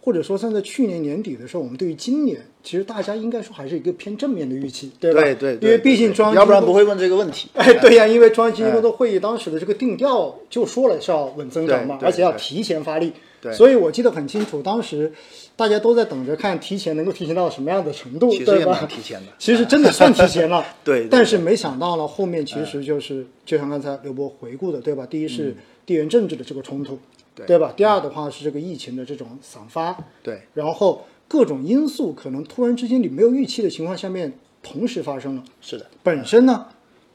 或者说算在去年年底的时候，我们对于今年其实大家应该说还是一个偏正面的预期，对吧？对对对因为毕竟中央要不然不会问这个问题。哎，对呀，因为中央经济工作会议当时的这个定调就说了是要稳增长嘛，而且要提前发力。对所以我记得很清楚，当时大家都在等着看提前能够提前到什么样的程度，对吧蛮？提前的。其实真的算提前了，对对但是没想到呢，后面其实就是就像刚才刘波回顾的，对吧？第一是地缘政治的这个冲突，对。对吧？第二的话是这个疫情的这种散发，对。然后各种因素可能突然之间你没有预期的情况下面同时发生了。是的，本身呢，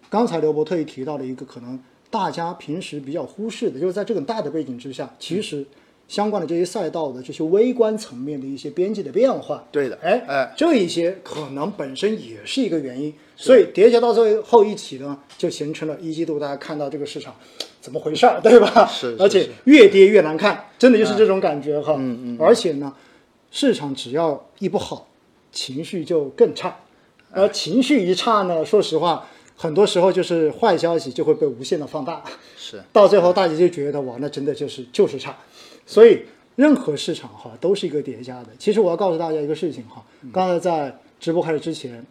刚才刘博特意提到了一个可能大家平时比较忽视的，就是在这种大的背景之下，其实相关的这些赛道的这些微观层面的一些边际的变化，对的哎哎这一些可能本身也是一个原因，所以叠加到最后一起呢，就形成了一季度大家看到这个市场怎么回事儿，对吧？是是而且越跌越难看，真的就是这种感觉哈。嗯嗯。而且呢，市场只要一不好，情绪就更差。而情绪一差呢，说实话，很多时候就是坏消息就会被无限的放大，是到最后大家就觉得哇，那真的就是就是差。所以任何市场哈都是一个叠加的。其实我要告诉大家一个事情哈，刚才在直播开始之前，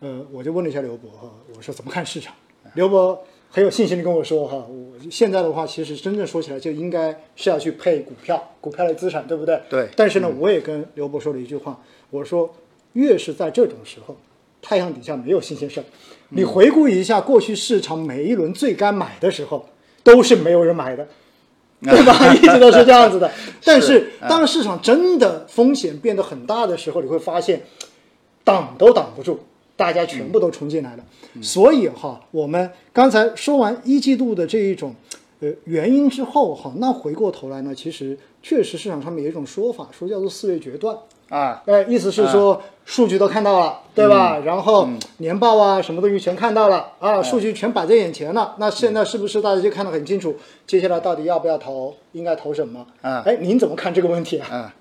呃，我就问了一下刘博哈，我说怎么看市场？刘博很有信心的跟我说哈，我现在的话其实真正说起来就应该是要去配股票，股票类资产，对不对？对但是呢，我也跟刘博说了一句话，我说越是在这种时候，太阳底下没有新鲜事儿。你回顾一下过去市场每一轮最该买的时候，都是没有人买的。对吧？一直都是这样子的。但是当市场真的风险变得很大的时候，你会发现挡都挡不住，大家全部都冲进来了。所以哈，我们刚才说完一季度的这一种呃原因之后哈，那回过头来呢，其实确实市场上面有一种说法，说叫做四月决断。啊，哎，意思是说数据都看到了，对吧？然后年报啊，什么东西全看到了啊，数据全摆在眼前了。那现在是不是大家就看得很清楚？接下来到底要不要投，应该投什么？啊哎，您怎么看这个问题啊？啊，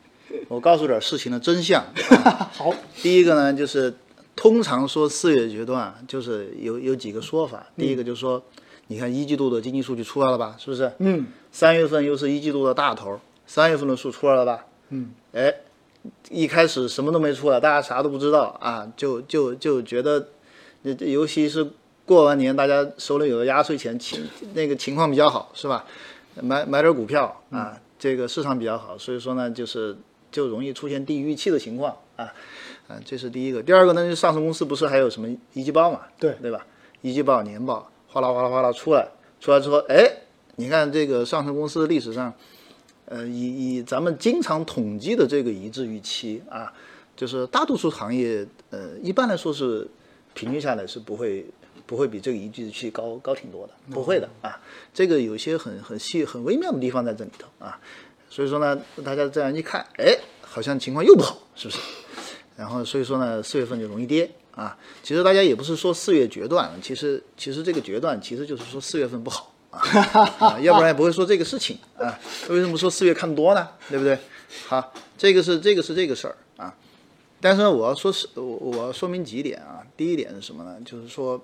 我告诉点事情的真相。好，第一个呢，就是通常说四月决断，就是有有几个说法。第一个就是说，你看一季度的经济数据出来了吧？是不是？嗯，三月份又是一季度的大头，三月份的数出来了吧？嗯，哎，一开始什么都没出来，大家啥都不知道啊，就就就觉得，呃尤其是过完年，大家手里有个压岁钱，情那个情况比较好，是吧？买买点股票啊，这个市场比较好，所以说呢，就是就容易出现低于预期的情况啊，啊，这是第一个。第二个呢，就是上市公司不是还有什么一季报嘛？对对吧？一季报、年报，哗啦哗啦哗啦出来，出来之后，哎，你看这个上市公司的历史上。呃，以以咱们经常统计的这个一致预期啊，就是大多数行业，呃，一般来说是平均下来是不会不会比这个一致预期高高挺多的，不会的啊。这个有些很很细很微妙的地方在这里头啊，所以说呢，大家这样一看，哎，好像情况又不好，是不是？然后所以说呢，四月份就容易跌啊。其实大家也不是说四月决断，其实其实这个决断其实就是说四月份不好。啊，要不然也不会说这个事情啊。为什么说四月看多呢？对不对？好，这个是这个是这个事儿啊。但是呢，我要说是，我我要说明几点啊。第一点是什么呢？就是说，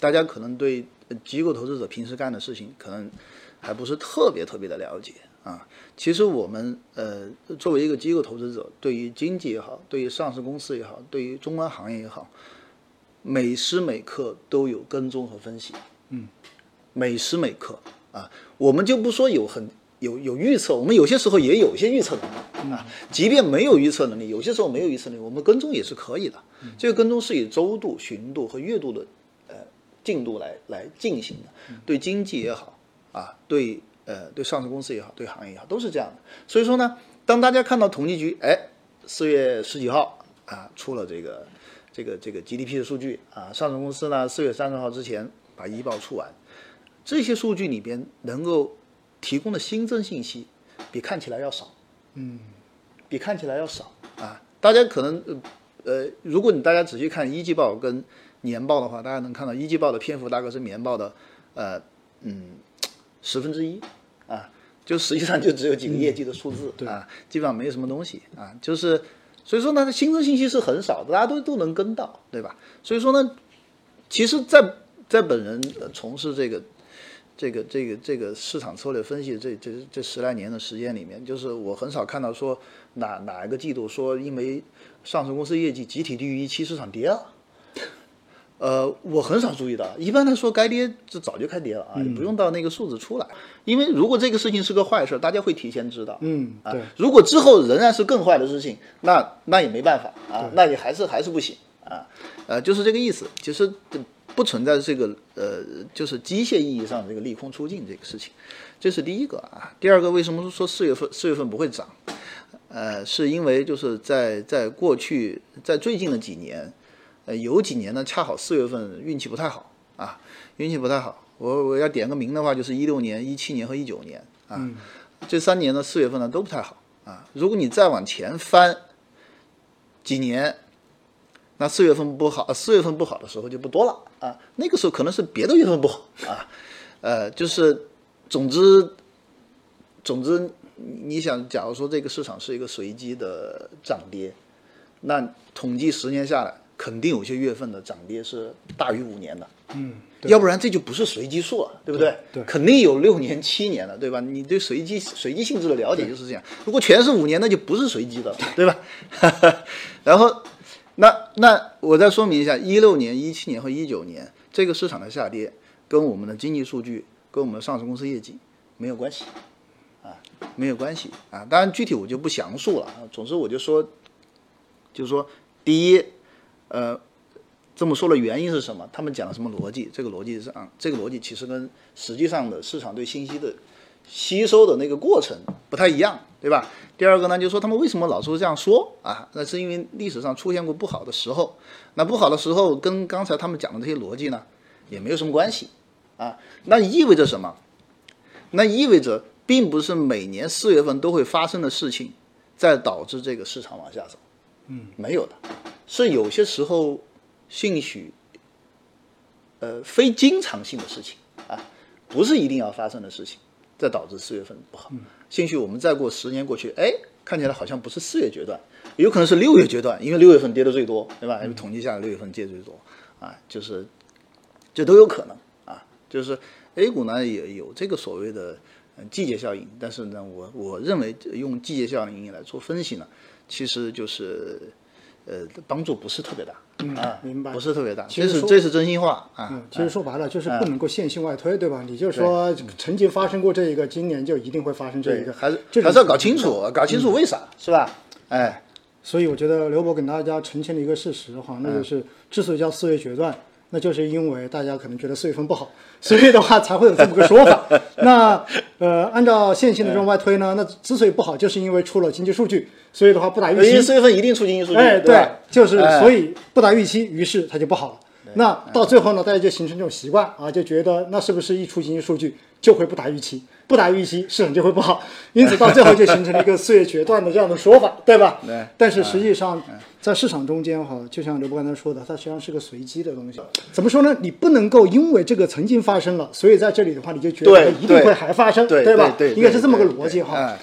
大家可能对机构投资者平时干的事情，可能还不是特别特别的了解啊。其实我们呃，作为一个机构投资者，对于经济也好，对于上市公司也好，对于中观行业也好，每时每刻都有跟踪和分析。嗯每时每刻啊，我们就不说有很有有预测，我们有些时候也有一些预测能力啊。即便没有预测能力，有些时候没有预测能力，我们跟踪也是可以的。这个跟踪是以周度、旬度和月度的呃进度来来进行的。对经济也好啊，对呃对上市公司也好，对行业也好，都是这样的。所以说呢，当大家看到统计局哎四月十几号啊出了这个这个这个 GDP 的数据啊，上市公司呢四月三十号之前把一报出完。这些数据里边能够提供的新增信息，比看起来要少，嗯，比看起来要少啊。大家可能呃，如果你大家仔细看一季报跟年报的话，大家能看到一季报的篇幅大概是年报的呃嗯十分之一啊，就实际上就只有几个业绩的数字、啊，基本上没什么东西啊，就是所以说呢，新增信息是很少的，大家都都能跟到，对吧？所以说呢，其实在，在本人、呃从事这个。这个这个这个市场策略分析这这这十来年的时间里面，就是我很少看到说哪哪一个季度说因为上市公司业绩集体低于预期，市场跌了。呃，我很少注意到，一般来说该跌就早就开跌了啊，你不用到那个数字出来，因为如果这个事情是个坏事，大家会提前知道。嗯，啊对，，如果之后仍然是更坏的事情，那那也没办法啊，那也还是还是不行啊，呃，就是这个意思。其实呃不存在这个呃，就是机械意义上的这个利空出尽这个事情，这是第一个啊。第二个，为什么说四月份四月份不会涨？呃，是因为就是在在过去在最近的几年，呃，有几年呢，恰好四月份运气不太好啊，运气不太好。我我要点个名的话，就是一六年、一七年和一九年啊，这三年的四月份呢都不太好啊。如果你再往前翻几年，那四月份不好，呃四月份不好的时候就不多了啊。那个时候可能是别的月份不好啊，呃，就是总之总之，你你想，假如说这个市场是一个随机的涨跌，那统计十年下来，肯定有些月份的涨跌是大于五年的。嗯，要不然这就不是随机数了，对不对？对肯定有六年、七年的，对吧？你对随机随机性质的了解就是这样。如果全是五年，那就不是随机的了，对吧？然后，那那我再说明一下，一六年、一七年和一九年这个市场的下跌，跟我们的经济数据、跟我们的上市公司业绩没有关系，啊，没有关系啊。当然具体我就不详述了。总之我就说，就是说，第一，呃，这么说的原因是什么？他们讲了什么逻辑？这个逻辑上，这个逻辑其实跟实际上的市场对信息的吸收的那个过程不太一样，对吧？第二个呢，就是说他们为什么老是会这样说啊？那是因为历史上出现过不好的时候，那不好的时候跟刚才他们讲的这些逻辑呢，也没有什么关系啊。那意味着什么？那意味着并不是每年四月份都会发生的事情，在导致这个市场往下走。嗯，没有的，是有些时候兴许，呃，非经常性的事情啊，不是一定要发生的事情，再导致四月份不好。兴许我们再过十年过去，哎，看起来好像不是四月阶段，有可能是六月阶段，因为六月份跌的最多，对吧？统计下来六月份跌最多啊，就是这都有可能啊。就是 A 股呢也有这个所谓的呃季节效应，但是呢，我我认为用季节效应来做分析呢，其实就是呃帮助不是特别大。嗯，明白不是特别大，其实这是真心话啊。嗯，其实说白了就是不能够线性外推，对吧？你就说曾经发生过这一个，今年就一定会发生这一，个，还是还是要搞清楚，搞清楚为啥，是吧？哎，所以我觉得刘博给大家澄清了一个事实哈，那就是之所以叫思维决断，那就是因为大家可能觉得四月份不好，所以的话才会有这么个说法。那呃，按照线性的这种外推呢，那之所以不好，就是因为出了经济数据，所以的话不达预因为期。四月份一定出经济数据，哎，对吧，就是哎所以不达预期，于是它就不好了。那到最后呢，大家就形成这种习惯啊，就觉得那是不是一出经济数据就会不达预期，不达预期市场就会不好，因此到最后就形成了一个岁月决断的这样的说法，对吧？对但是实际上，在市场中间哈，就像刘波刚才说的，它实际上是个随机的东西。怎么说呢？你不能够因为这个曾经发生了，所以在这里的话，你就觉得它一定会还发生，对吧？对对应该是这么个逻辑哈。哎